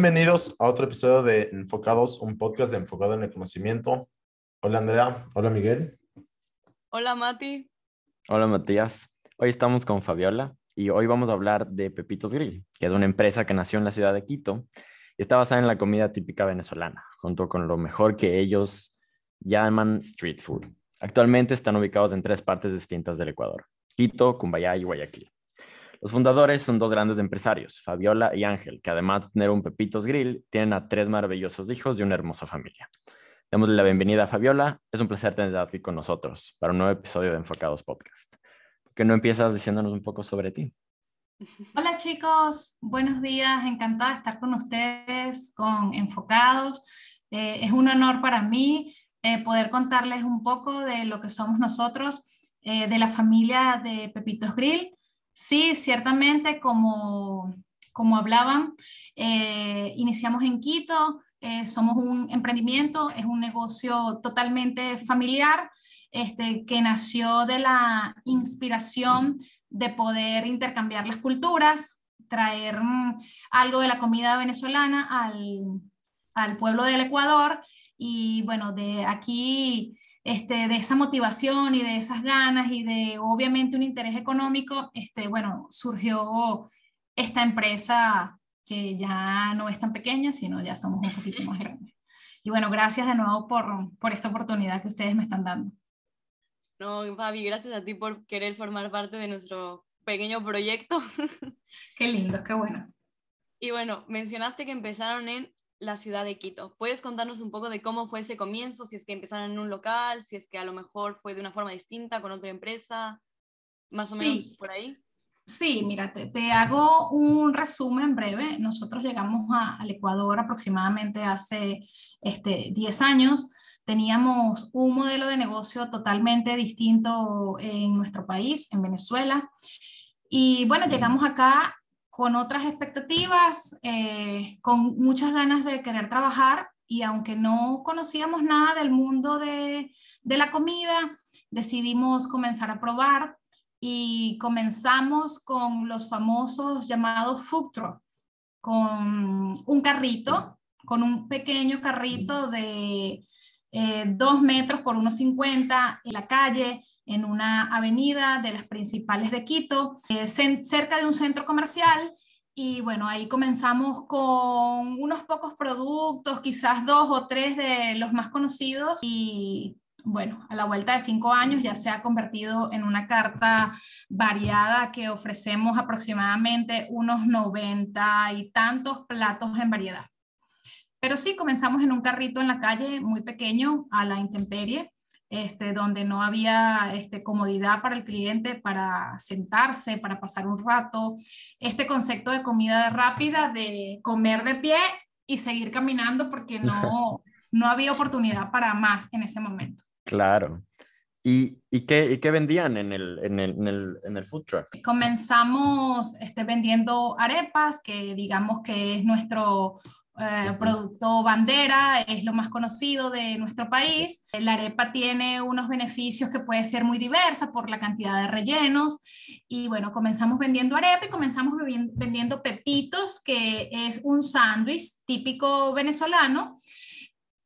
Bienvenidos a otro episodio de Enfocados, un podcast de enfocado en el conocimiento. Hola Andrea, hola Miguel. Hola Mati. Hola Matías. Hoy estamos con Fabiola y hoy vamos a hablar de Pepitos Grill, que es una empresa que nació en la ciudad de Quito y está basada en la comida típica venezolana, junto con lo mejor que ellos llaman street food. Actualmente están ubicados en tres partes distintas del Ecuador, Quito, Cumbayá y Guayaquil. Los fundadores son dos grandes empresarios, Fabiola y Ángel, que además de tener un Pepitos Grill, tienen a tres maravillosos hijos y una hermosa familia. Démosle la bienvenida a Fabiola. Es un placer tenerte aquí con nosotros para un nuevo episodio de Enfocados Podcast. ¿Por qué no empiezas diciéndonos un poco sobre ti? Hola chicos, buenos días, encantada de estar con ustedes, con Enfocados. Eh, es un honor para mí eh, poder contarles un poco de lo que somos nosotros, eh, de la familia de Pepitos Grill. Sí, ciertamente, como, como hablaban, iniciamos en Quito, somos un emprendimiento, es un negocio totalmente familiar, este, que nació de la inspiración de poder intercambiar las culturas, traer mm, algo de la comida venezolana al, al, pueblo del Ecuador y bueno, de aquí, este, de esa motivación y de esas ganas y de obviamente un interés económico, este, bueno, surgió esta empresa que ya no es tan pequeña, sino ya somos un poquito más grandes. Y bueno, gracias de nuevo por, por esta oportunidad que ustedes me están dando. No, Fabi, gracias a ti por querer formar parte de nuestro pequeño proyecto. Qué lindo, qué bueno. Y bueno, mencionaste que empezaron en la ciudad de Quito. ¿Puedes contarnos un poco de cómo fue ese comienzo? Si es que empezaron en un local, si es que a lo mejor fue de una forma distinta con otra empresa, más o menos por ahí. Sí, mira, te, hago un resumen breve. Nosotros llegamos al Ecuador aproximadamente hace este, 10 años teníamos un modelo de negocio totalmente distinto en nuestro país, en Venezuela. Y bueno, llegamos acá con otras expectativas, eh, con muchas ganas de querer trabajar y aunque no conocíamos nada del mundo de, de la comida, decidimos comenzar a probar y comenzamos con los famosos llamados food truck, con un carrito, con un pequeño carrito de eh, dos metros por unos 50 en la calle, en una avenida de las principales de Quito, eh, cerca de un centro comercial. Y bueno, ahí comenzamos con unos pocos productos, quizás dos o tres de los más conocidos. Y bueno, a la vuelta de cinco años ya se ha convertido en una carta variada que ofrecemos aproximadamente unos 90 y tantos platos en variedad. Pero sí, comenzamos en un carrito en la calle muy pequeño, a la intemperie, este, donde no había este, comodidad para el cliente para sentarse, para pasar un rato. Este concepto de comida rápida, de comer de pie y seguir caminando porque no, no había oportunidad para más en ese momento. Claro. ¿Y, y, qué, y qué, vendían en el, en, el, en, el, en el, food truck? Comenzamos este, vendiendo arepas, que digamos que es nuestro eh, producto bandera, es lo más conocido de nuestro país. La arepa tiene unos beneficios que puede ser muy diversa por la cantidad de rellenos. Y bueno, comenzamos vendiendo arepa y comenzamos vendiendo pepitos, que es un sándwich típico venezolano,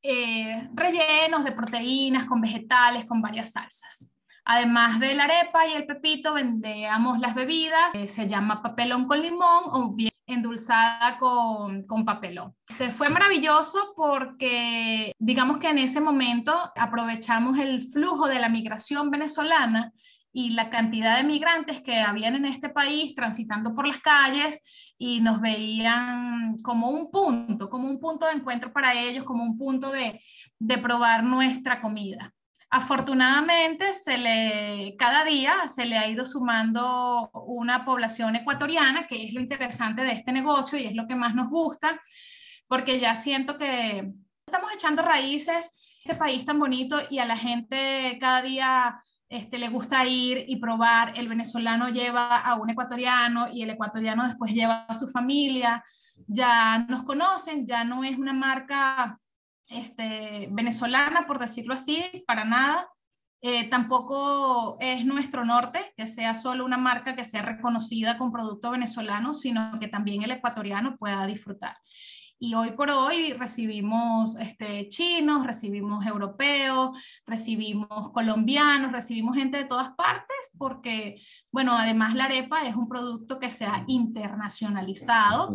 eh, rellenos de proteínas, con vegetales, con varias salsas. Además de la arepa y el pepito, vendemos las bebidas, se llama papelón con limón o bien endulzada con, con papelón. fue maravilloso porque digamos que en ese momento aprovechamos el flujo de la migración venezolana y la cantidad de migrantes que habían en este país transitando por las calles y nos veían como un punto, como un punto de encuentro para ellos, como un punto de, de probar nuestra comida. Afortunadamente, se le, cada día se le ha ido sumando una población ecuatoriana, que es lo interesante de este negocio y es lo que más nos gusta, porque ya siento que estamos echando raíces este país tan bonito y a la gente cada día este, le gusta ir y probar. El venezolano lleva a un ecuatoriano y el ecuatoriano después lleva a su familia. Ya nos conocen, ya no es una marca este, venezolana, por decirlo así, para nada. Eh, tampoco es nuestro norte que sea solo una marca que sea reconocida con producto venezolano, sino que también el ecuatoriano pueda disfrutar. y hoy por hoy recibimos este, chinos, recibimos europeos, recibimos colombianos, recibimos gente de todas partes porque, bueno, además la arepa es un producto que se ha internacionalizado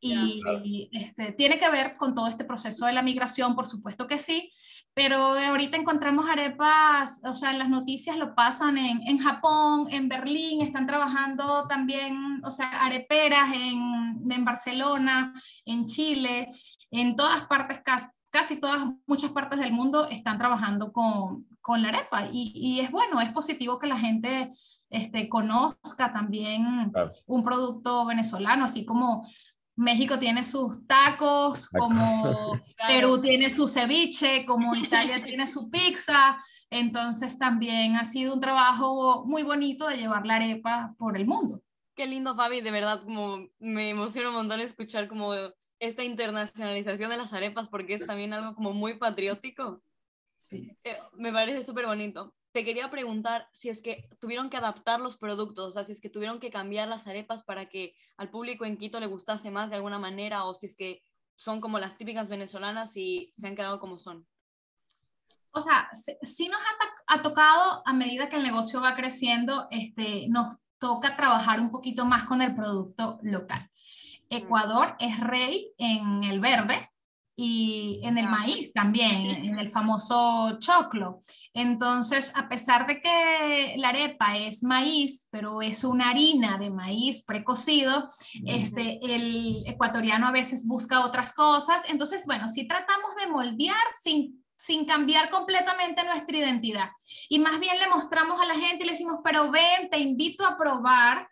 y, este, tiene que ver con todo este proceso de la migración, por supuesto que sí, pero ahorita encontramos arepas, o sea, en las noticias lo pasan en, en Japón, en Berlín, están trabajando también, o sea, areperas en, en Barcelona, en Chile, en todas partes, casi, casi, todas, muchas partes del mundo están trabajando con, con la arepa y, y, es bueno, es positivo que la gente este, conozca también un producto venezolano, así como México tiene sus tacos, como Perú tiene su ceviche, como Italia tiene su pizza. Entonces también ha sido un trabajo muy bonito de llevar la arepa por el mundo. Qué lindo, Fabi, de verdad, como me emociona un montón escuchar como esta internacionalización de las arepas porque es también algo como muy patriótico. Sí. Eh, me parece súper bonito te quería preguntar si es que tuvieron que adaptar los productos, o sea, si es que tuvieron que cambiar las arepas para que al público en Quito le gustase más de alguna manera, o si es que son como las típicas venezolanas y se han quedado como son. O sea, sí nos ha, ha tocado a medida que el negocio va creciendo, este, nos toca trabajar un poquito más con el producto local. Ecuador es rey en el verde, y en el maíz también, en el famoso choclo. Entonces, a pesar de que la arepa es maíz, pero es una harina de maíz precocido, este, el ecuatoriano a veces busca otras cosas. Entonces, bueno, si tratamos de moldear sin, sin cambiar completamente nuestra identidad. Y más bien le mostramos a la gente y le decimos, pero ven, te invito a probar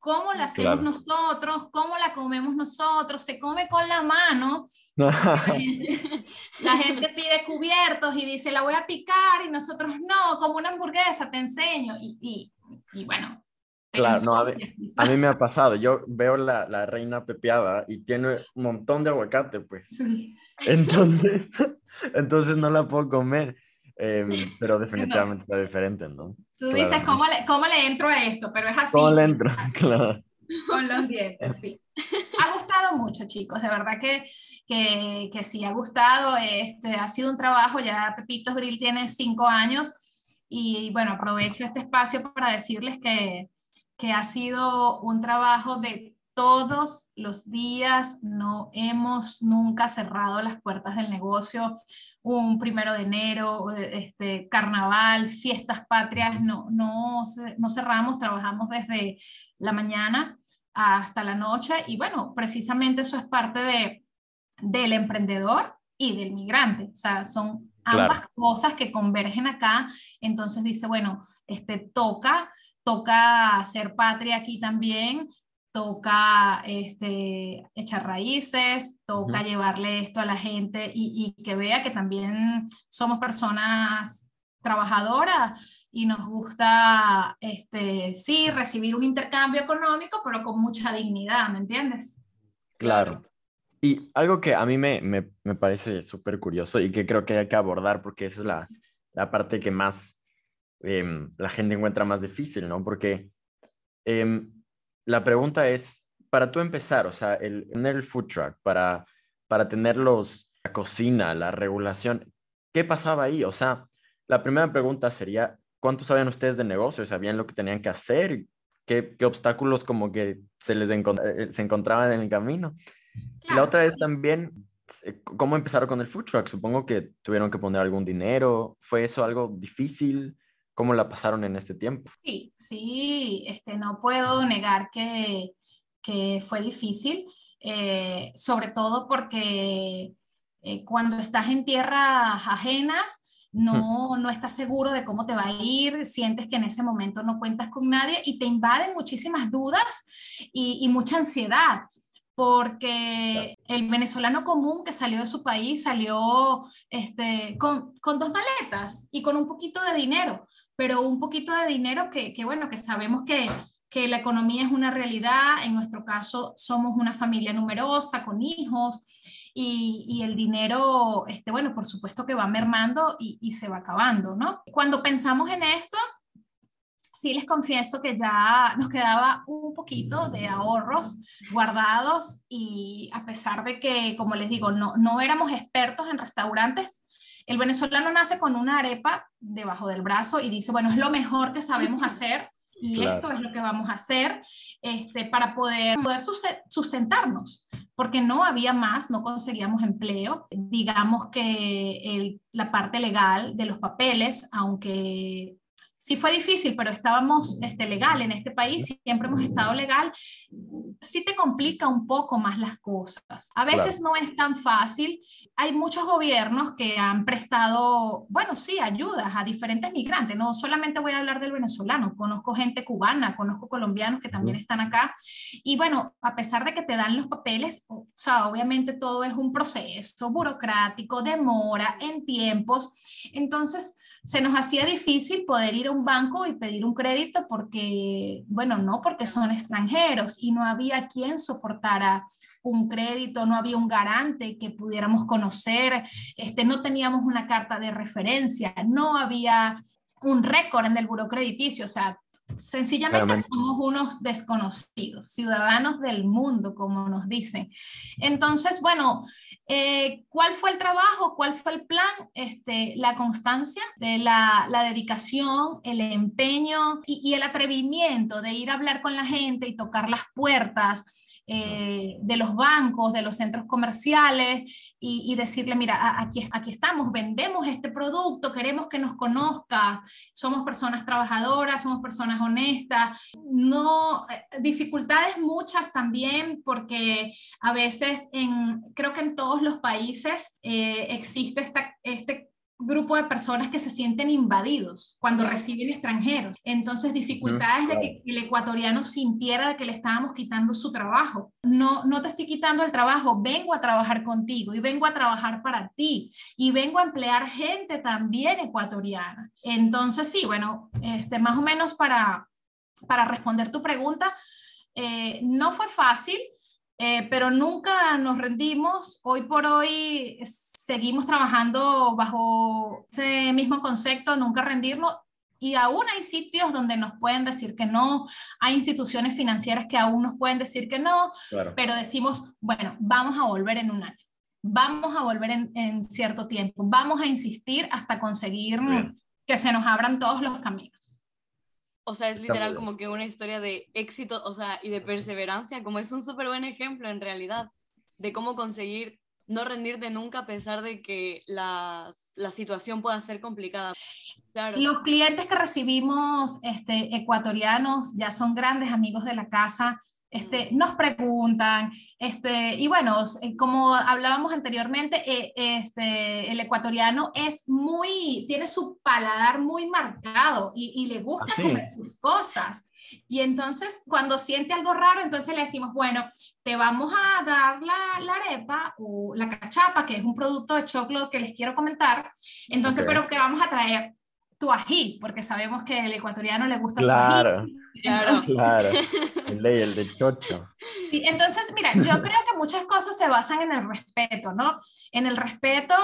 cómo la hacemos nosotros, cómo la comemos nosotros, se come con la mano. la gente pide cubiertos y dice, la voy a picar y nosotros no, como una hamburguesa, te enseño. Y, y, bueno. Claro, no, a, mí, me ha pasado, yo veo la, la, reina pepeada y tiene un montón de aguacate, pues. Entonces, entonces no la puedo comer. Em, pero definitivamente está diferente, ¿no? Tú dices, ¿cómo le, ¿cómo le entro a esto? Pero es así. ¿Cómo le entro? Claro. Con los dientes, sí. Ha gustado mucho, chicos, de verdad que, que, que sí, ha gustado. Este, ha sido un trabajo, ya Pepitos Grill tiene cinco años y bueno, aprovecho este espacio para decirles que, que ha sido un trabajo de todos los días, no hemos nunca cerrado las puertas del negocio. Un primero de enero, este, carnaval, fiestas patrias, no, no, no cerramos, trabajamos desde la mañana hasta la noche. Y bueno, precisamente eso es parte de, del emprendedor y del migrante, o sea, son ambas cosas que convergen acá, entonces dice, bueno, este, toca, toca hacer patria aquí también, toca este, echar raíces, toca llevarle esto a la gente y, que vea que también somos personas trabajadoras y nos gusta, este, sí, recibir un intercambio económico, pero con mucha dignidad, ¿me entiendes? Claro. Y algo que a mí me, me, me parece súper curioso y que creo que hay que abordar porque esa es la, la parte que más em, la gente encuentra más difícil, ¿no? Porque em, la pregunta es, para tú empezar, o sea, el tener el food truck, para, para tener los, la cocina, la regulación, ¿qué pasaba ahí? O sea, la primera pregunta sería, ¿cuánto sabían ustedes de negocio? ¿Sabían lo que tenían que hacer? ¿Qué, qué obstáculos como que se les eh, se encontraban en el camino? la otra es también, eh, ¿cómo empezaron con el food truck? Supongo que tuvieron que poner algún dinero. ¿Fue eso algo difícil? ¿Cómo la pasaron en este tiempo? Sí, sí, este, no puedo negar que, que fue difícil, eh, sobre todo porque eh, cuando estás en tierras ajenas, no, no estás seguro de cómo te va a ir, sientes que en ese momento no cuentas con nadie y te invaden muchísimas dudas y, y mucha ansiedad porque el venezolano común que salió de su país salió este, con, con, dos maletas y con un poquito de dinero pero un poquito de dinero que, que bueno, que sabemos que, que la economía es una realidad, en nuestro caso somos una familia numerosa, con hijos, y, y, el dinero, este, bueno, por supuesto que va mermando y, y, se va acabando, ¿no? Cuando pensamos en esto, sí les confieso que ya nos quedaba un poquito de ahorros guardados y a pesar de que, como les digo, no, no éramos expertos en restaurantes, el venezolano nace con una arepa debajo del brazo y dice, bueno, es lo mejor que sabemos hacer y esto es lo que vamos a hacer este, para poder, poder sustentarnos, porque no había más, no conseguíamos empleo. Digamos que la parte legal de los papeles, aunque sí fue difícil, pero estábamos este, legal en este país, siempre hemos estado legal, sí te complica un poco más las cosas. A veces no es tan fácil. Hay muchos gobiernos que han prestado, bueno, sí, ayudas a diferentes migrantes. No solamente voy a hablar del venezolano, conozco gente cubana, conozco colombianos que también están acá. Y bueno, a pesar de que te dan los papeles, o sea, obviamente todo es un proceso burocrático, demora en tiempos. Entonces, se nos hacía difícil poder ir a un banco y pedir un crédito porque, bueno, no porque son extranjeros y no había quien soportara un crédito, no había un garante que pudiéramos conocer, este, no teníamos una carta de referencia, no había un récord en el buro crediticio, o sea, Sencillamente somos unos desconocidos, ciudadanos del mundo, como nos dicen. Entonces, bueno, eh, ¿cuál fue el trabajo? ¿Cuál fue el plan? Este, la constancia, de la, la dedicación, el empeño y, y el atrevimiento de ir a hablar con la gente y tocar las puertas eh, de los bancos, de los centros comerciales y, decirle, mira, aquí, aquí estamos, vendemos este producto, queremos que nos conozca, somos personas trabajadoras, somos personas honestas. No, eh, dificultades muchas también porque a veces en, creo que en todos los países eh, existe esta, este grupo de personas que se sienten invadidos cuando reciben extranjeros. Entonces, dificultades de que el ecuatoriano sintiera que le estábamos quitando su trabajo. No, no te estoy quitando el trabajo, vengo a trabajar contigo y vengo a trabajar para ti y vengo a emplear gente también ecuatoriana. Entonces, sí, bueno, este, más o menos para, para responder tu pregunta, eh, no fue fácil. Eh, pero nunca nos rendimos. Hoy por hoy seguimos trabajando bajo ese mismo concepto, nunca rendirnos. Y aún hay sitios donde nos pueden decir que no, hay instituciones financieras que aún nos pueden decir que no, pero decimos, bueno, vamos a volver en un año, vamos a volver en, en cierto tiempo, vamos a insistir hasta conseguir que se nos abran todos los caminos. O sea, es literal como que una historia de éxito, o sea, y de perseverancia, como es un súper buen ejemplo en realidad de cómo conseguir no rendirte nunca a pesar de que la, la situación pueda ser complicada. Los clientes que recibimos este, ecuatorianos ya son grandes amigos de la casa, este, mm. nos preguntan, este, y bueno, eh, como hablábamos anteriormente, eh, este, el ecuatoriano es muy, tiene su paladar muy marcado y, y le gusta comer sus cosas. Y entonces, cuando siente algo raro, entonces le decimos, bueno, te vamos a dar la, la arepa o la cachapa, que es un producto de choclo que les quiero comentar. Entonces, pero te vamos a traer tu ají, porque sabemos que al ecuatoriano le gusta su ají. Claro, claro. El de, el de chocho. Sí, entonces, mira, yo creo que muchas cosas se basan en el respeto, ¿no? En el respeto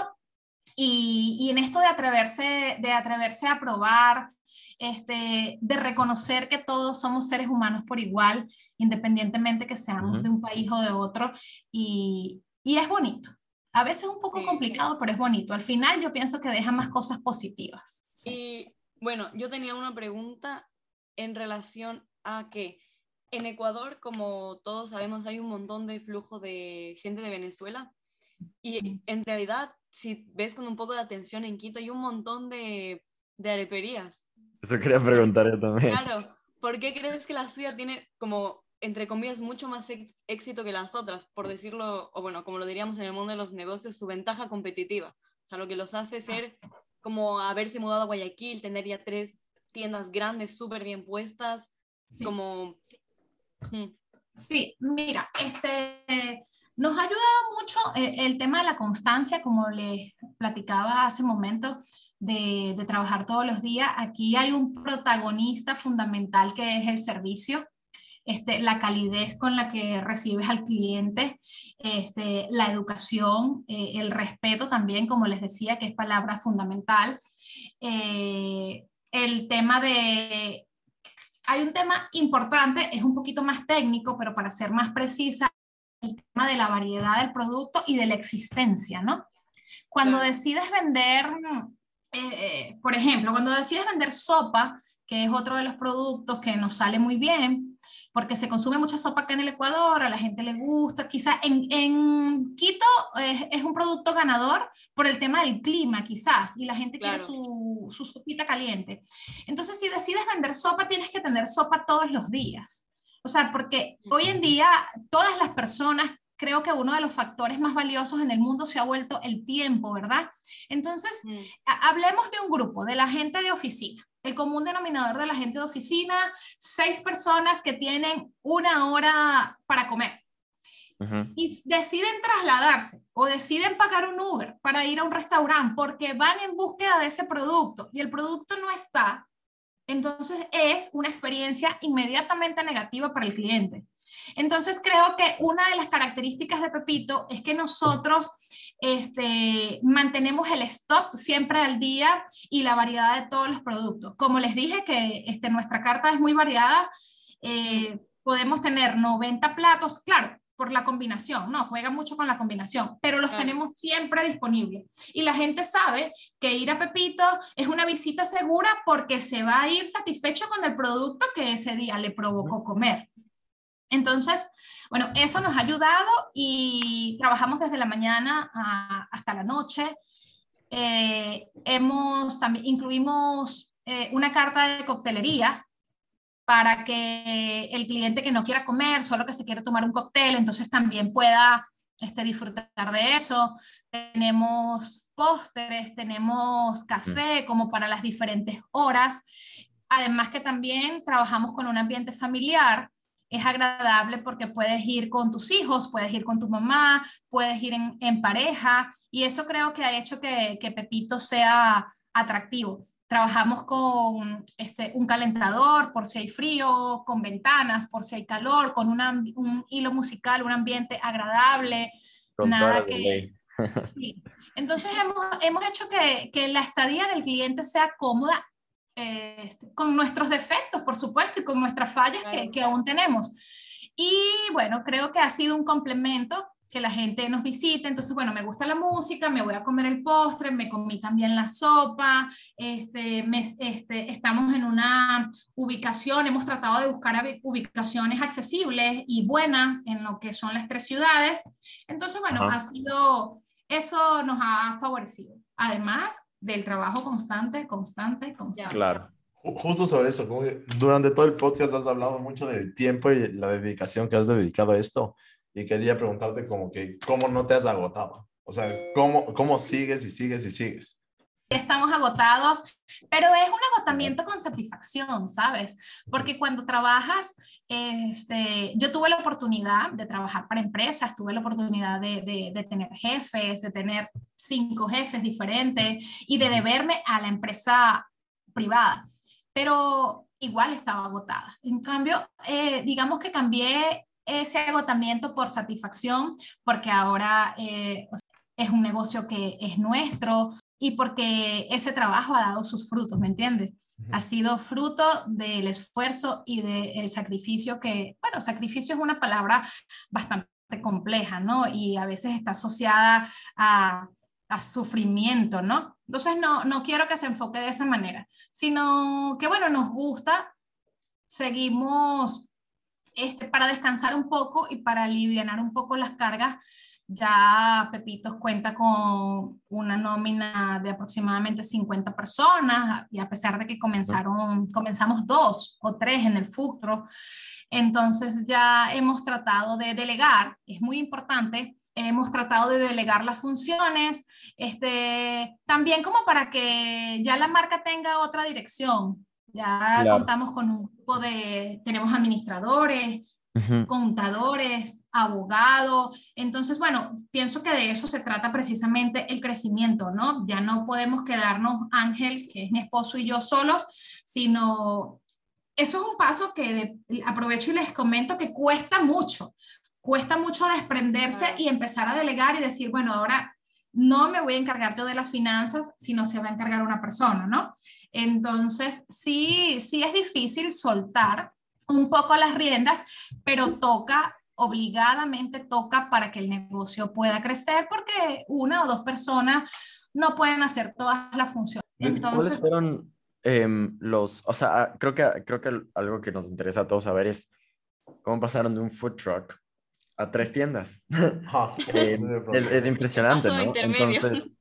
y, y en esto de atreverse, de atreverse a probar, este, de reconocer que todos somos seres humanos por igual, independientemente que seamos de un país o de otro, y, y es bonito. A veces es un poco complicado, pero es bonito. Al final yo pienso que deja más cosas positivas. Y bueno, yo tenía una pregunta en relación a que en Ecuador, como todos sabemos, hay un montón de flujo de gente de Venezuela. Y en realidad, si ves con un poco de atención en Quito, hay un montón de, de areperías. Eso quería preguntar yo también. Claro, ¿por qué crees que la suya tiene como, entre comillas, mucho más éxito que las otras? Por decirlo, o bueno, como lo diríamos en el mundo de los negocios, su ventaja competitiva. O sea, lo que los hace ser como haberse mudado a Guayaquil, tener ya tres tiendas grandes, súper bien puestas, como... Sí, mira, este, nos ha ayudado mucho el, el, tema de la constancia, como les platicaba hace un momento de, trabajar todos los días. Aquí hay un protagonista fundamental que es el servicio. Este, la calidez con la que recibes al cliente, este, la educación, eh, el respeto también, como les decía, que es palabra fundamental. Eh, el tema de hay un tema importante, es un poquito más técnico, pero para ser más precisa, el tema de la variedad del producto y de la existencia, ¿no? Cuando decides vender, eh, por ejemplo, cuando decides vender sopa, que es otro de los productos que nos sale muy bien, porque se consume mucha sopa acá en el Ecuador, a la gente le gusta, quizás en, en, Quito es, es, un producto ganador por el tema del clima, quizás, y la gente quiere su, su sopita caliente. Entonces, si decides vender sopa, tienes que tener sopa todos los días. O sea, porque hoy en día todas las personas creo que uno de los factores más valiosos en el mundo se ha vuelto el tiempo, ¿verdad? Entonces, mm. hablemos de un grupo, de la gente de oficina. El común denominador de la gente de oficina, seis personas que tienen una hora para comer. Y deciden trasladarse o deciden pagar un Uber para ir a un restaurante porque van en búsqueda de ese producto y el producto no está, entonces es una experiencia inmediatamente negativa para el cliente. Entonces creo que una de las características de Pepito es que nosotros este, mantenemos el stock siempre al día y la variedad de todos los productos. Como les dije que este, nuestra carta es muy variada, eh, podemos tener 90 platos, claro, por la combinación, no, juega mucho con la combinación, pero los tenemos siempre disponibles. Y la gente sabe que ir a Pepito es una visita segura porque se va a ir satisfecho con el producto que ese día le provocó comer. Entonces, bueno, eso nos ha ayudado y trabajamos desde la mañana hasta la noche. Eh, hemos también incluimos eh, una carta de coctelería para que el cliente que no quiera comer, solo que se quiere tomar un cóctel, entonces también pueda este, disfrutar de eso. Tenemos pósteres, tenemos café como para las diferentes horas. Además que también trabajamos con un ambiente familiar es agradable porque puedes ir con tus hijos, puedes ir con tu mamá, puedes ir en, pareja y eso creo que ha hecho que, Pepito sea atractivo. Trabajamos con este, un calentador por si hay frío, con ventanas por si hay calor, con un hilo musical, un ambiente agradable. nada que, sí. Entonces hemos, hemos hecho que, que la estadía del cliente sea cómoda este, con nuestros defectos, por supuesto, y con nuestras fallas que, que, aún tenemos. Y bueno, creo que ha sido un complemento que la gente nos visite. Entonces, bueno, me gusta la música, me voy a comer el postre, me comí también la sopa, este, este, estamos en una ubicación, hemos tratado de buscar ubicaciones accesibles y buenas en lo que son las tres ciudades. Entonces, bueno, ha sido, eso nos ha favorecido. Además, del trabajo constante, constante, constante. Claro. Justo sobre eso, como durante todo el podcast has hablado mucho del tiempo y la dedicación que has dedicado a esto y quería preguntarte como que cómo no te has agotado, o sea, cómo, cómo sigues y sigues y sigues estamos agotados, pero es un agotamiento con satisfacción, ¿sabes? Porque cuando trabajas, este, yo tuve la oportunidad de trabajar para empresas, tuve la oportunidad de, de, tener jefes, de tener cinco jefes diferentes y de deberme a la empresa privada, pero igual estaba agotada. En cambio, eh, digamos que cambié ese agotamiento por satisfacción, porque ahora eh, es un negocio que es nuestro, y porque ese trabajo ha dado sus frutos, ¿me entiendes? Ha sido fruto del esfuerzo y del sacrificio que, bueno, sacrificio es una palabra bastante compleja, ¿no? Y a veces está asociada a, a sufrimiento, ¿no? Entonces no, no quiero que se enfoque de esa manera, sino que, bueno, nos gusta, seguimos este, para descansar un poco y para aliviar un poco las cargas ya Pepitos cuenta con una nómina de aproximadamente 50 personas y a pesar de que comenzaron, comenzamos dos o tres en el futuro, entonces ya hemos tratado de delegar, es muy importante, hemos tratado de delegar las funciones, este, también como para que ya la marca tenga otra dirección. Ya contamos con un grupo de, tenemos administradores, contadores, abogados. Entonces, bueno, pienso que de eso se trata precisamente el crecimiento, ¿no? Ya no podemos quedarnos Ángel, que es mi esposo y yo solos, sino eso es un paso que aprovecho y les comento que cuesta mucho, cuesta mucho desprenderse y empezar a delegar y decir, bueno, ahora no me voy a encargar yo de las finanzas, sino se va a encargar una persona, ¿no? Entonces, sí, sí es difícil soltar un poco las riendas, pero toca obligadamente toca para que el negocio pueda crecer porque una o dos personas no pueden hacer todas las funciones. Entonces, ¿Cuáles fueron em, los, o sea, ah, creo que, creo que algo que nos interesa a todos saber es cómo pasaron de un food truck a tres tiendas. Ah, eh, es, impresionante, ¿no? Entonces,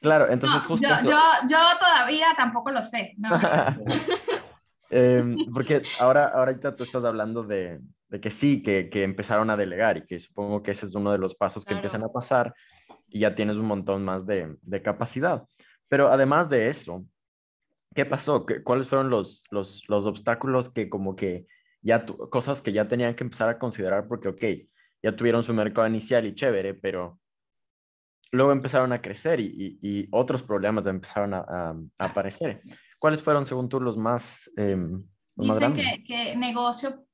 claro, entonces justo yo, yo, todavía tampoco lo sé, ¿no? Em, porque ahora, ahorita tú estás hablando de, de que sí, que, que, empezaron a delegar y que supongo que ese es uno de los pasos que empiezan a pasar y ya tienes un montón más de, de capacidad. Pero además de eso, ¿qué pasó? ¿Qué, ¿Cuáles fueron los, los, los obstáculos que como que ya, cosas que ya tenían que empezar a considerar porque, ok, ya tuvieron su mercado inicial y chévere, pero luego empezaron a crecer y, y, otros problemas empezaron a, a, aparecer. ¿Cuáles fueron, según tú, los más, eh, Dicen que, que, negocio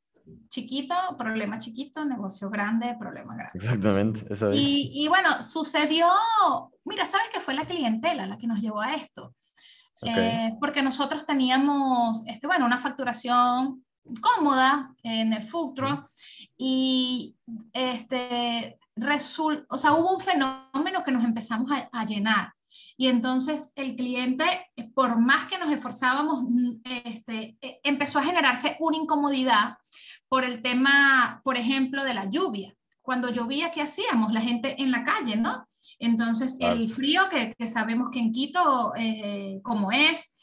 chiquito, problema chiquito, negocio grande, problema grande. Exactamente, eso es. Y, y, bueno, sucedió, mira, ¿sabes qué fue la clientela la que nos llevó a esto? Eh, porque nosotros teníamos, este, bueno, una facturación cómoda en el futuro y este, resul o sea, hubo un fenómeno que nos empezamos a, llenar. Y entonces el cliente, por más que nos esforzábamos, este, e, empezó a generarse una incomodidad por el tema, por ejemplo, de la lluvia. Cuando llovía, ¿qué hacíamos? La gente en la calle, ¿no? Entonces, el frío que, que, sabemos que en Quito, eh, como es,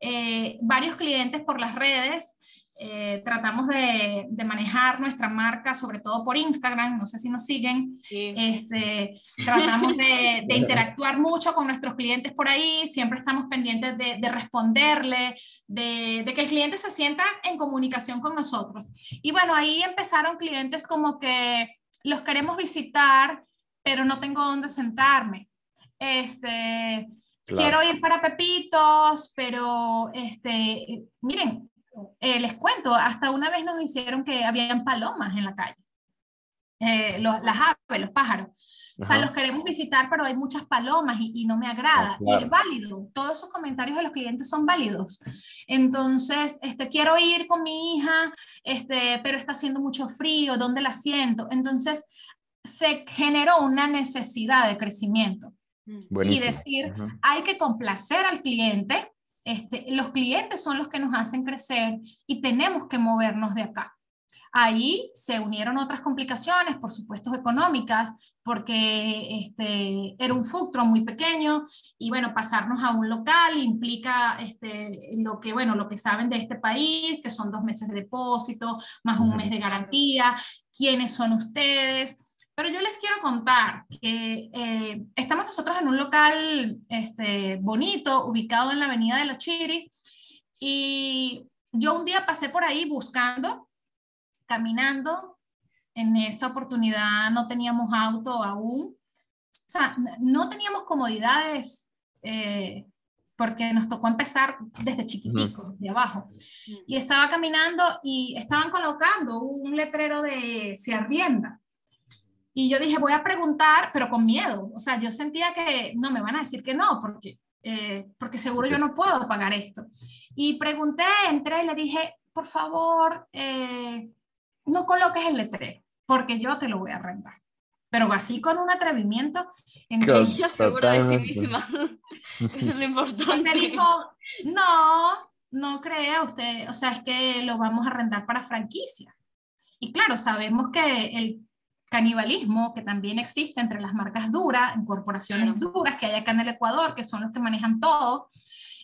eh, varios clientes por las redes eh, tratamos de, de, manejar nuestra marca, sobre todo por Instagram, no sé si nos siguen, este, tratamos de, de, interactuar mucho con nuestros clientes por ahí, siempre estamos pendientes de, de responderle, de, que el cliente se sienta en comunicación con nosotros. Y bueno, ahí empezaron clientes como que los queremos visitar, pero no tengo dónde sentarme. Este, Quiero ir para Pepitos, pero este, miren, eh, les cuento, hasta una vez nos hicieron que habían palomas en la calle, eh, las aves, los pájaros. O sea, los queremos visitar, pero hay muchas palomas y, no me agrada. Oh, es válido. Todos esos comentarios de los clientes son válidos. Entonces, este, quiero ir con mi hija, este, pero está haciendo mucho frío, ¿dónde la siento? Entonces, se generó una necesidad de crecimiento. Mm. Y decir, hay que complacer al cliente este, los clientes son los que nos hacen crecer y tenemos que movernos de acá. Ahí se unieron otras complicaciones, por supuesto económicas, porque este, era un futuro muy pequeño y bueno, pasarnos a un local implica este, lo, que, bueno, lo que saben de este país, que son dos meses de depósito, más un mes de garantía, quiénes son ustedes, pero yo les quiero contar que eh, estamos nosotros en un local este, bonito, ubicado en la avenida de la Chiri, y yo un día pasé por ahí buscando, caminando, en esa oportunidad no teníamos auto aún, o sea, no teníamos comodidades eh, porque nos tocó empezar desde chiquitico, de abajo. Y estaba caminando y estaban colocando un letrero de se arrienda. Y yo dije, voy a preguntar, pero con miedo. O sea, yo sentía que no me van a decir que no, porque, eh, porque seguro yo no puedo pagar esto. Y pregunté, entré y le dije, por favor, eh, no coloques el letrero, porque yo te lo voy a rentar. Pero así con un atrevimiento. Ella segura de sí misma. Eso es lo importante. me dijo, no, no crea usted, o sea, es que lo vamos a rentar para franquicia. Y claro, sabemos que el canibalismo que también existe entre las marcas duras, en corporaciones duras que hay acá en el Ecuador, que son los que manejan todo,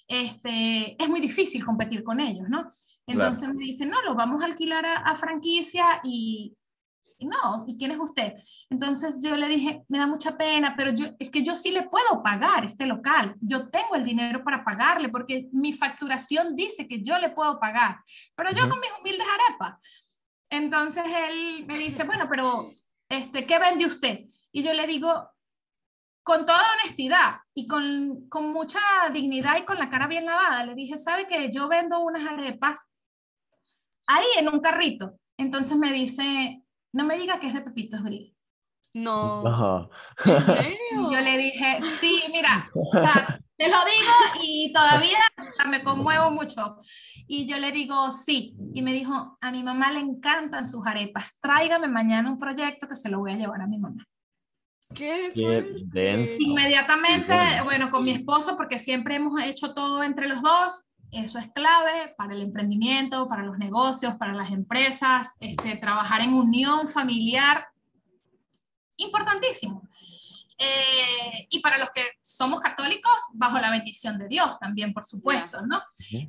este, es muy difícil competir con ellos, ¿no? Entonces me dicen, no, lo vamos a alquilar a, franquicia y, no, ¿y quién es usted? Entonces yo le dije, me da mucha pena, pero yo, es que yo sí le puedo pagar este local, yo tengo el dinero para pagarle porque mi facturación dice que yo le puedo pagar, pero yo con mis humildes arepas. Entonces él me dice, bueno, pero este, ¿qué vende usted? Y yo le digo, con toda honestidad y con, con, mucha dignidad y con la cara bien lavada, le dije, ¿sabe que yo vendo unas arepas ahí en un carrito? Entonces me dice, no me diga que es de Pepitos Grill. No. Yo le dije, sí, mira, o sea, te lo digo y todavía o sea, me conmuevo mucho. Y yo le digo, sí. Y me dijo, a mi mamá le encantan sus arepas. Tráigame mañana un proyecto que se lo voy a llevar a mi mamá. Qué, Qué. Inmediatamente, Bueno. bueno, con mi esposo, porque siempre hemos hecho todo entre los dos. Eso es clave para el emprendimiento, para los negocios, para las empresas. Este, trabajar en unión familiar, importantísimo. Eh, y para los que somos católicos, bajo la bendición de Dios también, por supuesto, ¿no?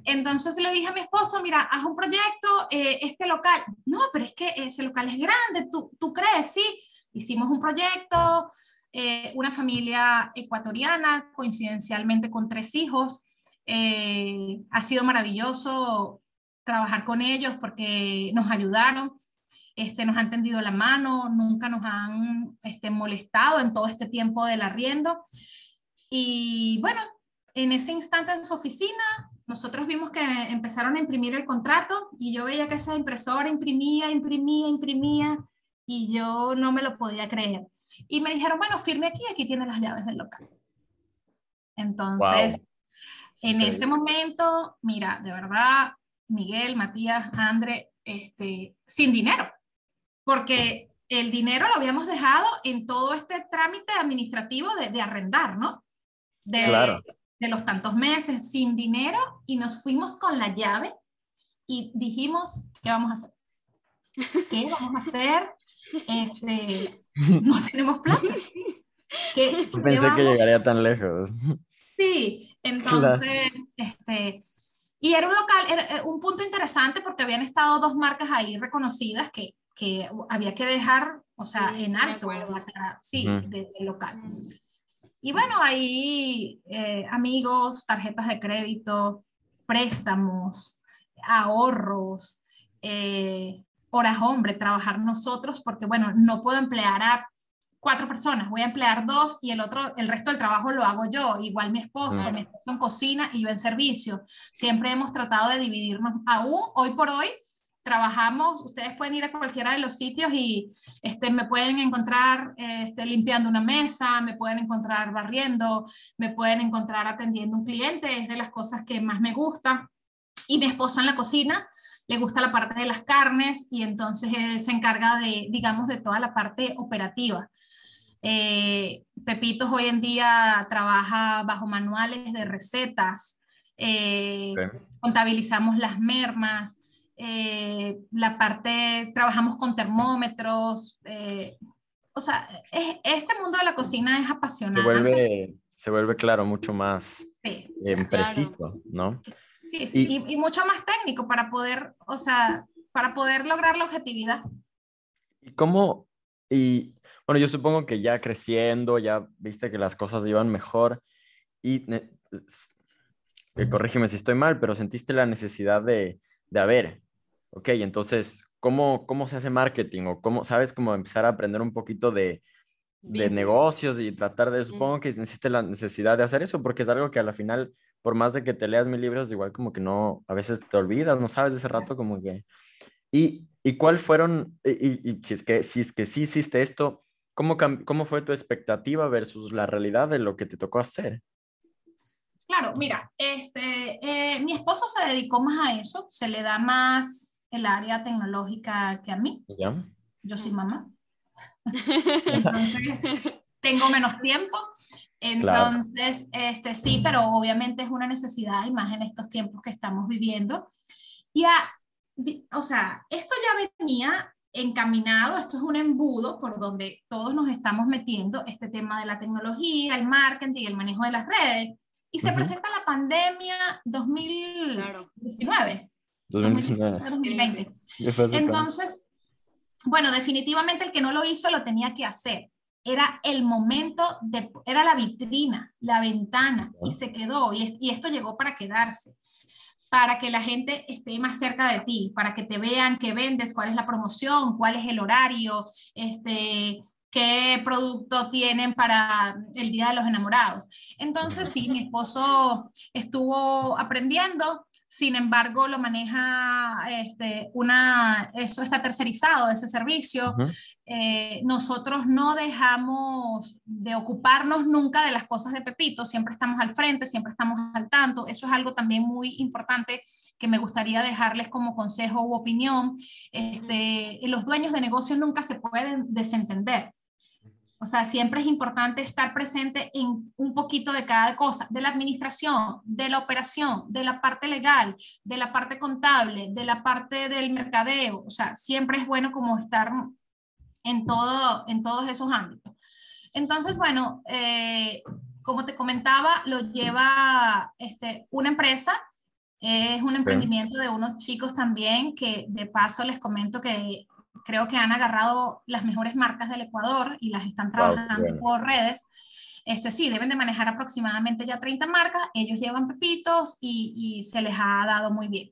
Entonces le dije a mi esposo, mira, haz un proyecto, eh, este local, no, pero es que ese local es grande, ¿tú, tú crees? Sí, hicimos un proyecto, eh, una familia ecuatoriana, coincidencialmente con tres hijos, eh, ha sido maravilloso trabajar con ellos porque nos ayudaron este, nos han tendido la mano, nunca nos han este, molestado en todo este tiempo del arriendo. Y bueno, en ese instante en su oficina, nosotros vimos que empezaron a imprimir el contrato y yo veía que esa impresora imprimía, imprimía, imprimía y yo no me lo podía creer. Y me dijeron, bueno, firme aquí, aquí tiene las llaves del local. Entonces, Wow. en Increíble. ese momento, mira, de verdad, Miguel, Matías, André, este, sin dinero, porque el dinero lo habíamos dejado en todo este trámite administrativo de, de arrendar, ¿no? De, Claro. de los tantos meses sin dinero y nos fuimos con la llave y dijimos, ¿qué vamos a hacer? ¿Qué vamos a hacer? Este, no tenemos plata. ¿Qué, pensé que vamos? llegaría tan lejos. Sí, entonces, este, y era un local, era eh, un punto interesante porque habían estado dos marcas ahí reconocidas que, que había que dejar, o sea, Sí, en alto, cara, sí, Ujú. de- del local. Y bueno, ahí eh, amigos, tarjetas de crédito, préstamos, ahorros, eh, horas hombre, trabajar nosotros, porque bueno, no puedo emplear a cuatro personas, voy a emplear dos y el otro, el resto del trabajo lo hago yo, igual mi esposo, mi esposo en cocina y yo en servicio. Siempre hemos tratado de dividirnos, aún hoy por hoy trabajamos, ustedes pueden ir a cualquiera de los sitios y este, me pueden encontrar este, limpiando una mesa, me pueden encontrar barriendo, me pueden encontrar atendiendo un cliente, es de las cosas que más me gusta. Y mi esposo en la cocina le gusta la parte de las carnes y entonces él se encarga de, digamos, de toda la parte operativa. Eh, Pepitos hoy en día trabaja bajo manuales de recetas, eh, contabilizamos las mermas, eh, la parte, trabajamos con termómetros, eh, o sea, es- este mundo de la cocina es Se apasionante. vuelve, se vuelve claro mucho más Sí, eh, Claro. preciso, ¿no? sí, sí, y, y mucho más técnico para poder, o sea, para poder lograr la objetividad. ¿Y cómo? Y bueno, yo supongo que ya creciendo, ya viste que las cosas iban mejor y corrígeme si estoy mal, pero sentiste la necesidad de, de a ver, ok, entonces, ¿cómo, cómo se hace marketing? O cómo, ¿sabes? Cómo empezar a aprender un poquito de, de negocios y tratar de, supongo que existe la necesidad de hacer eso, porque es algo que a la final, por más de que te leas mil libros, igual como que no, a veces te olvidas, no sabes de ese rato como que... ¿Y, y cuál fueron, y, y- si, es que, si es que sí hiciste esto, ¿cómo, ¿cómo fue tu expectativa versus la realidad de lo que te tocó hacer? Claro, mira, este, eh, mi esposo se dedicó más a eso, se le da más el área tecnológica que a mí, ¿Ya? yo soy mamá, entonces tengo menos tiempo, Claro. entonces, este, sí, pero obviamente es una necesidad, y más en estos tiempos que estamos viviendo. Y, a- o sea, esto ya venía encaminado, esto es un embudo por donde todos nos estamos metiendo, este tema de la tecnología, el marketing, el manejo de las redes. Y se Ujú. presenta la pandemia 2019, 2019. 2020. Ya fue hace cuánto. Entonces, bueno, definitivamente el que no lo hizo lo tenía que hacer. Era el momento, de, era la vitrina, la ventana, y se quedó. Y, y esto llegó para quedarse, para que la gente esté más cerca de ti, para que te vean qué vendes, cuál es la promoción, cuál es el horario, este, qué producto tienen para el Día de los Enamorados. Entonces, sí, mi esposo estuvo aprendiendo sin embargo lo maneja este, una, eso está tercerizado, ese servicio. Eh, nosotros no dejamos de ocuparnos nunca de las cosas de Pepito, siempre estamos al frente, siempre estamos al tanto. Eso es algo también muy importante que me gustaría dejarles como consejo u opinión. Este, los dueños de negocios nunca se pueden desentender. O sea, siempre es importante estar presente en un poquito de cada cosa, de la administración, de la operación, de la parte legal, de la parte contable, de la parte del mercadeo. O sea, siempre es bueno como estar en, todo, en todos esos ámbitos. Entonces, bueno, eh, como te comentaba, lo lleva este, una empresa, es un emprendimiento de unos chicos también que de paso les comento que creo que han agarrado las mejores marcas del Ecuador y las están trabajando por redes. Este, sí, deben de manejar aproximadamente ya 30 marcas, ellos llevan pepitos y, y se les ha dado muy bien.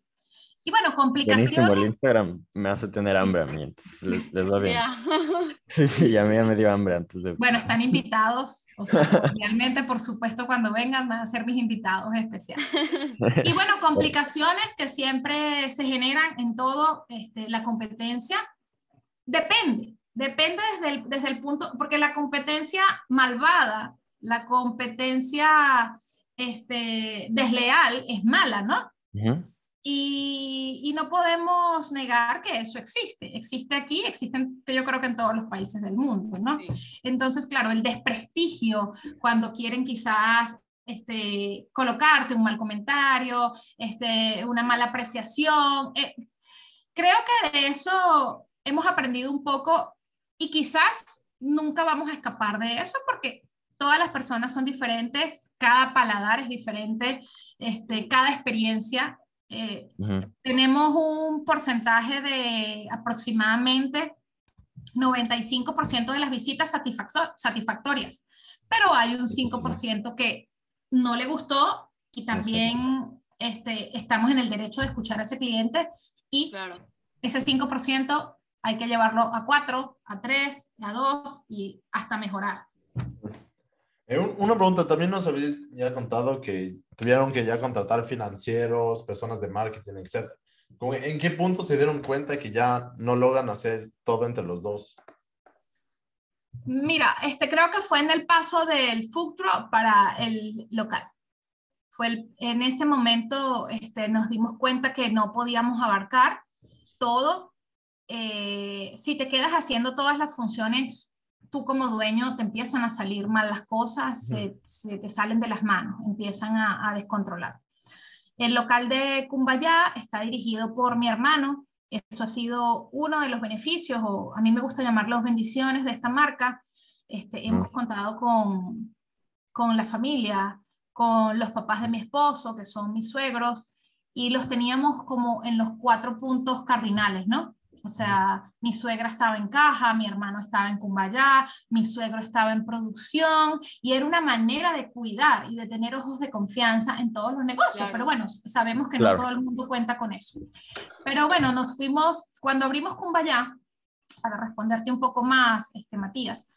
Y bueno, complicaciones. Buenísimo, el Instagram me hace tener hambre a mí, entonces les, les va bien. sí, a mí ya me dio hambre antes de... Bueno, están invitados, o sea, realmente, por supuesto, cuando vengan van a ser mis invitados especiales. Y bueno, complicaciones que siempre se generan en todo este, la competencia Depende, depende desde el, desde el punto, porque la competencia malvada, la competencia este, desleal es mala, ¿no? y, y, no podemos negar que eso existe. Existe aquí, existe yo creo que en todos los países del mundo, ¿no? Entonces, claro, el desprestigio cuando quieren quizás este, colocarte un mal comentario, este, una mala apreciación. Eh, creo que de eso hemos aprendido un poco y quizás nunca vamos a escapar de eso porque todas las personas son diferentes, cada paladar es diferente, este, cada experiencia. Eh, tenemos un porcentaje de aproximadamente 95% de las visitas satisfactorias, pero hay un 5% que no le gustó y también este, estamos en el derecho de escuchar a ese cliente y ese 5% hay que llevarlo a cuatro, a tres, a dos y hasta mejorar. Eh, una pregunta, también nos habéis ya contado que tuvieron que ya contratar financieros, personas de marketing, etc. ¿En qué punto se dieron cuenta que ya no logran hacer todo entre los dos? Mira, este creo que fue en el paso del Futuro para el local. Fue en ese momento este, nos dimos cuenta que no podíamos abarcar todo eh, si te quedas haciendo todas las funciones, tú como dueño te empiezan a salir mal las cosas, se, te salen de las manos, empiezan a, descontrolar. El local de Cumbayá está dirigido por mi hermano. Eso ha sido uno de los beneficios, o a mí me gusta llamarlos bendiciones de esta marca. Este, hemos contado con, con la familia, con los papás de mi esposo, que son mis suegros, y los teníamos como en los cuatro puntos cardinales, ¿no? O sea, mi suegra estaba en caja, mi hermano estaba en Cumbayá, mi suegro estaba en producción y era una manera de cuidar y de tener ojos de confianza en todos los negocios. Pero bueno, sabemos que no todo el mundo cuenta con eso. Pero bueno, nos fuimos, cuando abrimos Cumbayá, para responderte un poco más, este, Matías,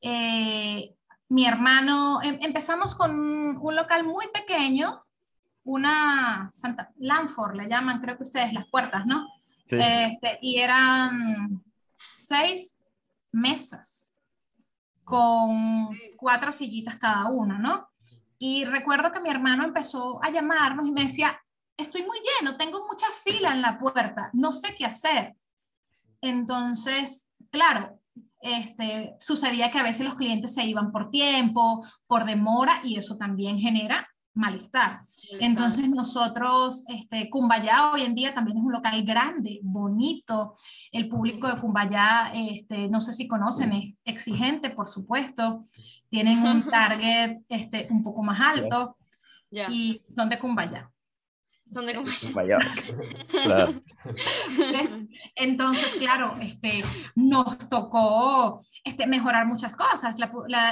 eh, mi hermano, em, empezamos con un local muy pequeño, una Santa Lanford, le llaman, creo que ustedes, las puertas, ¿no? Este, y eran seis mesas con cuatro sillitas cada una, ¿no? Y recuerdo que mi hermano empezó a llamarnos y me decía, estoy muy lleno, tengo mucha fila en la puerta, no sé qué hacer. Entonces, claro, este, sucedía que a veces los clientes se iban por tiempo, por demora, y eso también genera malestar. Entonces nosotros, este, Cumbayá hoy en día también es un local grande, bonito. El público de Cumbayá, este, no sé si conocen, es exigente, por supuesto. Tienen un target este, un poco más alto y son de Cumbayá. Son de Cumbayá. Entonces, claro, este, nos tocó este, mejorar muchas cosas.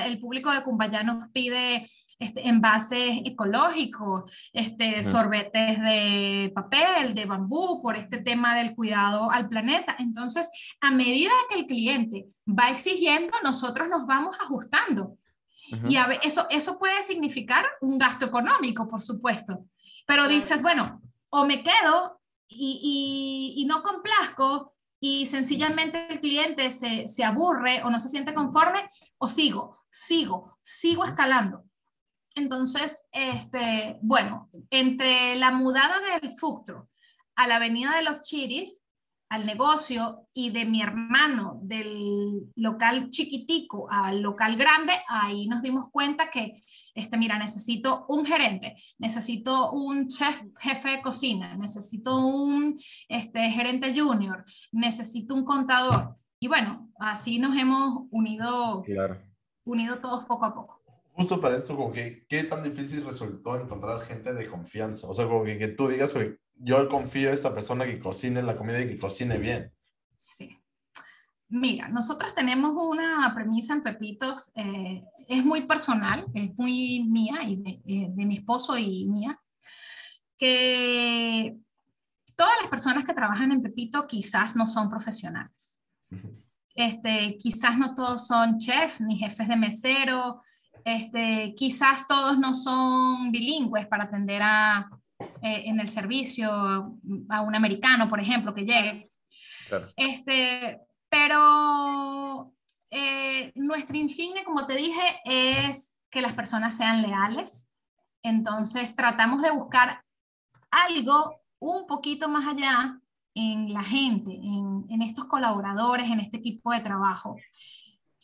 el público de Cumbayá nos pide este, envases ecológicos, este, sorbetes de papel, de bambú, por este tema del cuidado al planeta. Entonces, a medida que el cliente va exigiendo, nosotros nos vamos ajustando. Y a eso, eso puede significar un gasto económico, por supuesto. Pero dices, bueno, o me quedo y, y, y no complazco y sencillamente el cliente se, se, aburre o no se siente conforme, o sigo, sigo, sigo escalando. Entonces, este, bueno, entre la mudada del Fuctro a la avenida de los Chiris, al negocio y de mi hermano del local chiquitico al local grande, ahí nos dimos cuenta que, este, mira, necesito un gerente, necesito un chef jefe de cocina, necesito un este, gerente junior, necesito un contador. Y bueno, así nos hemos unido, unido todos poco a poco justo para esto, como que, ¿qué tan difícil resultó encontrar gente de confianza? O sea, como que, que tú digas, que yo confío en esta persona que cocine la comida y que cocine bien. Sí. Mira, nosotros tenemos una premisa en Pepitos, eh, es muy personal, es muy mía y de, eh, de, mi esposo y mía, que todas las personas que trabajan en Pepito quizás no son profesionales. Este, quizás no todos son chefs ni jefes de mesero, este, quizás todos no son bilingües para atender a, eh, en el servicio a un americano, por ejemplo, que llegue. Este, pero eh, nuestra insignia, como te dije, es que las personas sean leales. Entonces tratamos de buscar algo un poquito más allá en la gente, en, en estos colaboradores, en este equipo de trabajo.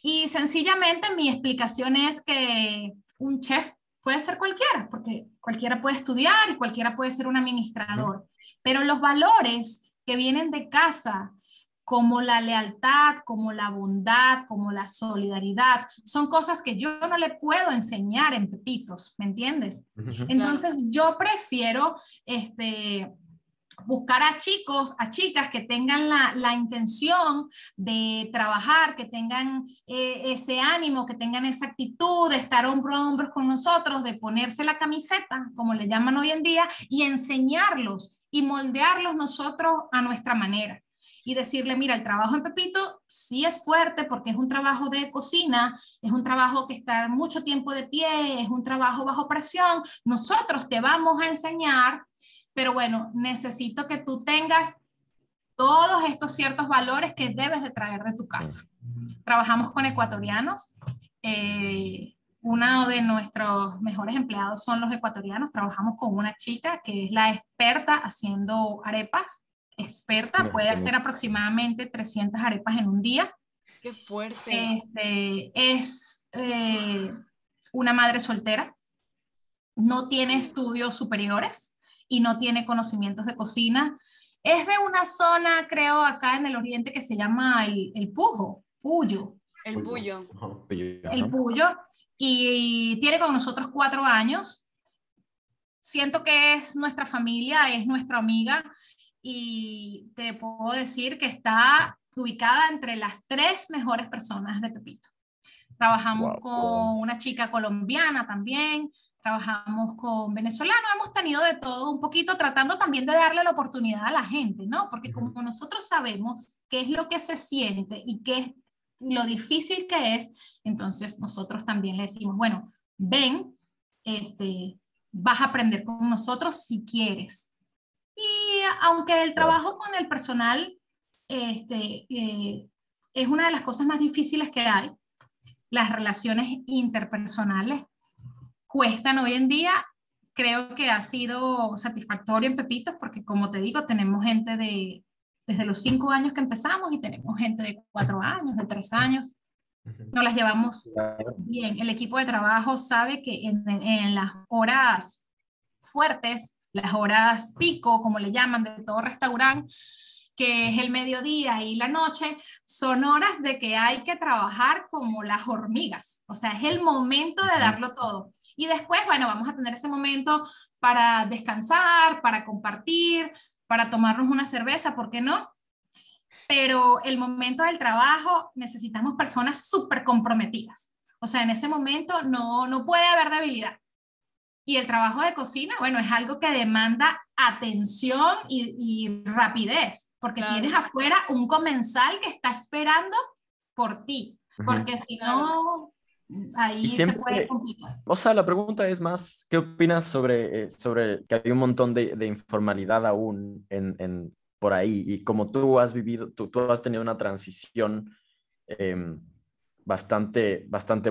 Y sencillamente mi explicación es que un chef puede ser cualquiera, porque cualquiera puede estudiar y cualquiera puede ser un administrador, pero los valores que vienen de casa, como la lealtad, como la bondad, como la solidaridad, son cosas que yo no le puedo enseñar en pepitos, ¿me entiendes? Entonces yo prefiero este buscar a chicos, a chicas que tengan la, intención de trabajar, que tengan eh, ese ánimo, que tengan esa actitud de estar hombro a hombro con nosotros, de ponerse la camiseta, como le llaman hoy en día, y enseñarlos y moldearlos nosotros a nuestra manera. Y decirle, mira, el trabajo en Pepito sí es fuerte porque es un trabajo de cocina, es un trabajo que está mucho tiempo de pie, es un trabajo bajo presión. Nosotros te vamos a enseñar pero bueno, necesito que tú tengas todos estos ciertos valores que debes de traer de tu casa. Trabajamos con ecuatorianos. Eh, uno de nuestros mejores empleados son los ecuatorianos. Trabajamos con una chica que es la experta haciendo arepas. Experta, puede hacer aproximadamente 300 arepas en un día. Qué fuerte. Este, es eh, una madre soltera. No tiene estudios superiores y no tiene conocimientos de cocina. Es de una zona, creo, acá en el oriente que se llama el, el Pujo, Puyo. El Puyo. El Puyo. Y tiene con nosotros cuatro años. Siento que es nuestra familia, es nuestra amiga y te puedo decir que está ubicada entre las tres mejores personas de Pepito. Trabajamos con una chica colombiana también, trabajamos con venezolanos, hemos tenido de todo un poquito, tratando también de darle la oportunidad a la gente, ¿no? Porque como nosotros sabemos qué es lo que se siente y qué es lo difícil que es, entonces nosotros también le decimos, bueno, ven, este, vas a aprender con nosotros si quieres. Y aunque el trabajo con el personal este, eh, es una de las cosas más difíciles que hay, las relaciones interpersonales cuestan hoy en día, creo que ha sido satisfactorio en Pepitos porque como te digo, tenemos gente de desde los cinco años que empezamos y tenemos gente de cuatro años, de tres años. Nos las llevamos bien. El equipo de trabajo sabe que en, en las horas fuertes, las horas pico, como le llaman, de todo restaurante, que es el mediodía y la noche, son horas de que hay que trabajar como las hormigas. O sea, es el momento de darlo todo. Y después, bueno, vamos a tener ese momento para descansar, para compartir, para tomarnos una cerveza, ¿por qué no? Pero el momento del trabajo necesitamos personas súper comprometidas. O sea, en ese momento no, no puede haber debilidad. Y el trabajo de cocina, bueno, es algo que demanda atención y, y rapidez, porque tienes afuera un comensal que está esperando por ti, porque si no, ahí se puede complicar. O sea, la pregunta es más, ¿qué opinas sobre, eh, sobre que hay un montón de, de informalidad aún en, en, por ahí? Y como tú has vivido, tú, tú has tenido una transición em, bastante, bastante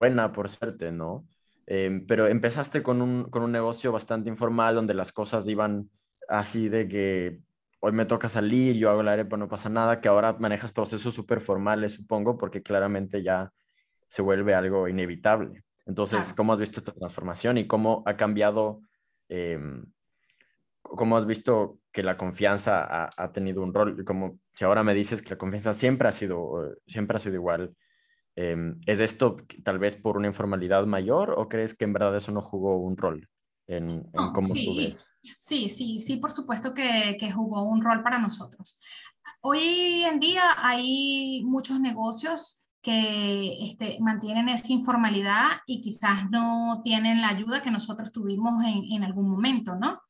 buena, por suerte, ¿no? Em, pero empezaste con un, con un negocio bastante informal donde las cosas iban así de que hoy me toca salir, yo hago la arepa, no pasa nada, que ahora manejas procesos súper formales, supongo, porque claramente ya se vuelve algo inevitable. Entonces, ¿cómo has visto esta transformación y cómo ha cambiado, em, cómo has visto que la confianza ha, tenido un rol? Como si ahora me dices que la confianza siempre ha sido, siempre ha sido igual, em, ¿es esto tal vez por una informalidad mayor o crees que en verdad eso no jugó un rol en, cómo sí, tú ves? Sí, sí, sí, por supuesto que, que jugó un rol para nosotros. Hoy en día hay muchos negocios que este, mantienen esa informalidad y quizás no tienen la ayuda que nosotros tuvimos en, algún momento, ¿no?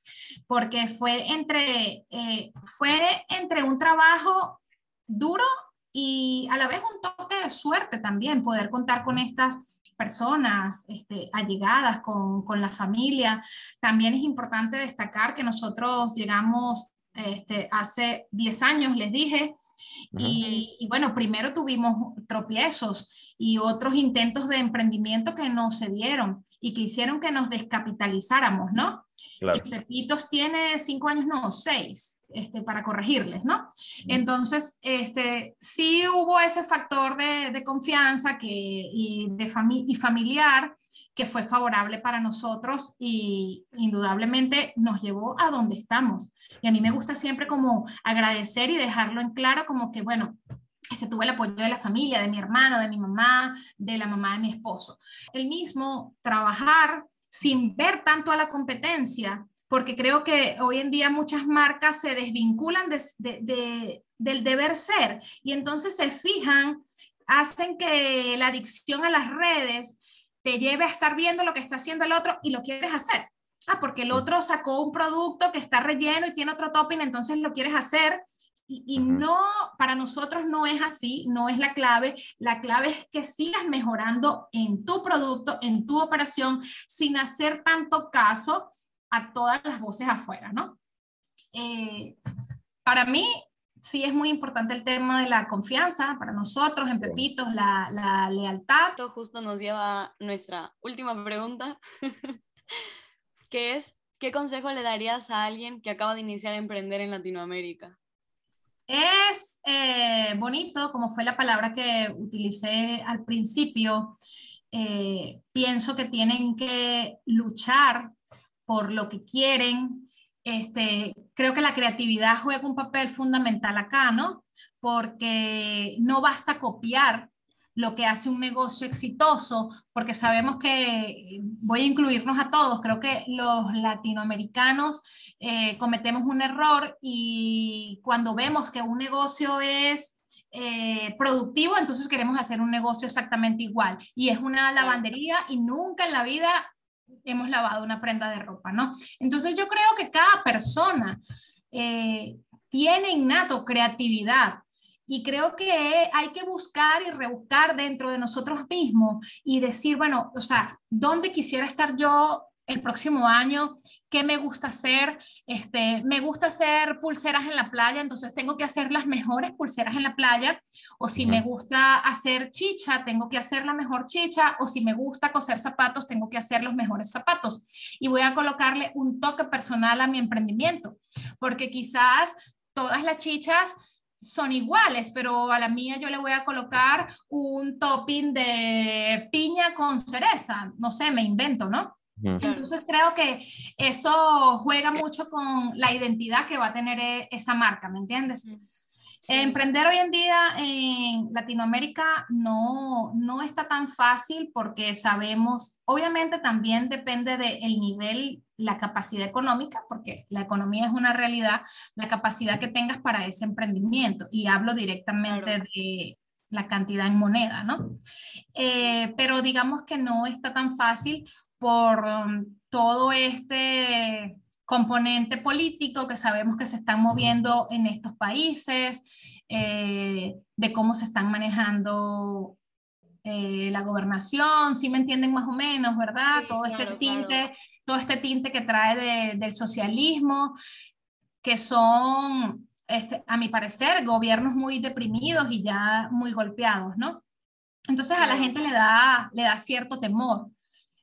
Porque fue entre, eh, fue entre un trabajo duro y a la vez un toque de suerte también, poder contar con estas personas este, allegadas, con, con, la familia. También es importante destacar que nosotros llegamos este, hace 10 años, les dije, y, bueno, primero tuvimos tropiezos y otros intentos de emprendimiento que no se dieron y que hicieron que nos descapitalizáramos, ¿no? Claro. Y Pepitos tiene cinco años, no, seis, este, para corregirles, ¿no? Entonces, este, sí hubo ese factor de, de confianza que, y, de y familiar que fue favorable para nosotros y indudablemente nos llevó a donde estamos. Y a mí me gusta siempre como agradecer y dejarlo en claro como que, bueno, este, tuve el apoyo de la familia, de mi hermano, de mi mamá, de la mamá de mi esposo. El mismo trabajar sin ver tanto a la competencia, porque creo que hoy en día muchas marcas se desvinculan de, del deber ser y entonces se fijan, hacen que la adicción a las redes te lleve a estar viendo lo que está haciendo el otro y lo quieres hacer. Ah, porque el otro sacó un producto que está relleno y tiene otro topping, entonces lo quieres hacer. Y, no, para nosotros no es así, no es la clave. La clave es que sigas mejorando en tu producto, en tu operación, sin hacer tanto caso a todas las voces afuera, ¿no? Eh, para mí, sí es muy importante el tema de la confianza para nosotros en Pepitos, la, la lealtad. Esto justo nos lleva a nuestra última pregunta, que es, ¿qué consejo le darías a alguien que acaba de iniciar a emprender en Latinoamérica? Es eh, bonito, como fue la palabra que utilicé al principio. Eh, pienso que tienen que luchar por lo que quieren, este, creo que la creatividad juega un papel fundamental acá, ¿no? Porque no basta copiar lo que hace un negocio exitoso, porque sabemos que, voy a incluirnos a todos, creo que los latinoamericanos eh, cometemos un error y cuando vemos que un negocio es eh, productivo, entonces queremos hacer un negocio exactamente igual. Y es una lavandería y nunca en la vida hemos lavado una prenda de ropa, ¿no? Entonces yo creo que cada persona eh, tiene innato creatividad y creo que hay que buscar y rebuscar dentro de nosotros mismos y decir, bueno, o sea, ¿dónde quisiera estar yo el próximo año, qué me gusta hacer. Este, me gusta hacer pulseras en la playa, entonces tengo que hacer las mejores pulseras en la playa. O si me gusta hacer chicha, tengo que hacer la mejor chicha. O si me gusta coser zapatos, tengo que hacer los mejores zapatos. Y voy a colocarle un toque personal a mi emprendimiento, porque quizás todas las chichas son iguales, pero a la mía yo le voy a colocar un topping de piña con cereza, no sé, me invento, ¿no? Entonces creo que eso juega mucho con la identidad que va a tener e, esa marca, ¿me entiendes? Emprender hoy en día en Latinoamérica no, no está tan fácil porque sabemos, obviamente también depende del nivel, la capacidad económica, porque la economía es una realidad, la capacidad que tengas para ese emprendimiento. Y hablo directamente de la cantidad en moneda, ¿no? Eh, pero digamos que no está tan fácil por um, todo este componente político que sabemos que se están moviendo en estos países, eh, de cómo se están manejando eh, la gobernación, si me entienden más o menos, ¿verdad? todo este tinte, todo este tinte que trae del socialismo, que son, este, a mi parecer, gobiernos muy deprimidos y ya muy golpeados, ¿no? Entonces a la gente le da, le da cierto temor.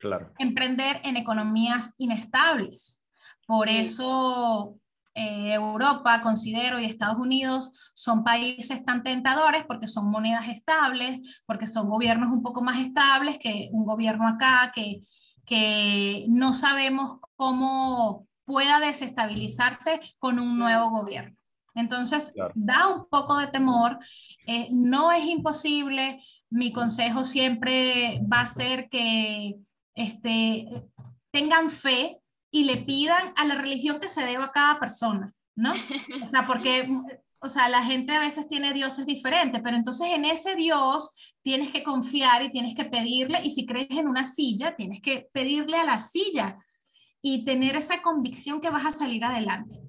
Claro. Emprender en economías inestables. Por eso eh, Europa, considero, y Estados Unidos son países tan tentadores porque son monedas estables, porque son gobiernos un poco más estables que un gobierno acá que, que no sabemos cómo pueda desestabilizarse con un nuevo gobierno. Entonces, da un poco de temor. Eh, no es imposible. Mi consejo siempre va a ser que este, tengan fe y le pidan a la religión que se deba a cada persona, ¿no? O sea, porque, o sea, la gente a veces tiene dioses diferentes, pero entonces en ese Dios tienes que confiar y tienes que pedirle, y si crees en una silla, tienes que pedirle a la silla y tener esa convicción que vas a salir adelante.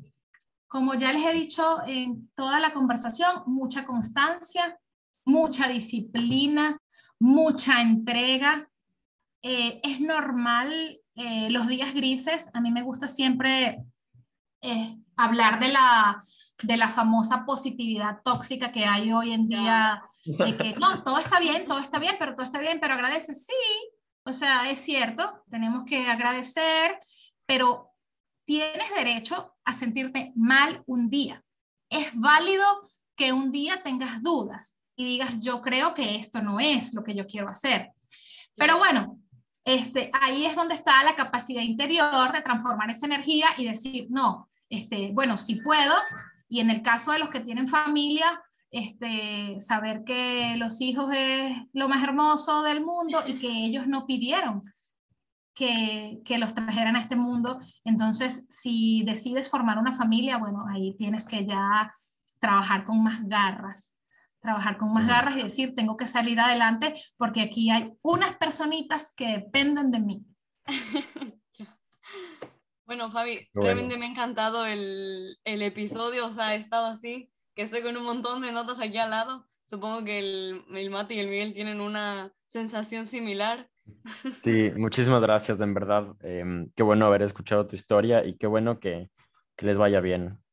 Como ya les he dicho en toda la conversación, mucha constancia, mucha disciplina, mucha entrega. Eh, es normal eh, los días grises, a mí me gusta siempre eh, hablar de la, de la famosa positividad tóxica que hay hoy en día, de que no, todo está bien, todo está bien, pero todo está bien, pero agradece, sí, o sea, es cierto, tenemos que agradecer, pero tienes derecho a sentirte mal un día. Es válido que un día tengas dudas y digas, yo creo que esto no es lo que yo quiero hacer. Pero bueno, este, ahí es donde está la capacidad interior de transformar esa energía y decir, no, este, bueno, sí puedo. Y en el caso de los que tienen familia, este, saber que los hijos es lo más hermoso del mundo y que ellos no pidieron que, que, los trajeran a este mundo. Entonces, si decides formar una familia, bueno, ahí tienes que ya trabajar con más garras trabajar con más garras y decir, tengo que salir adelante porque aquí hay unas personitas que dependen de mí. bueno, Fabi, realmente me ha encantado el, el, episodio, o sea, he estado así, que estoy con un montón de notas aquí al lado. Supongo que el, el Mati y el Miguel tienen una sensación similar. Sí, muchísimas gracias, en verdad. Em, qué bueno haber escuchado tu historia y qué bueno que, que les vaya bien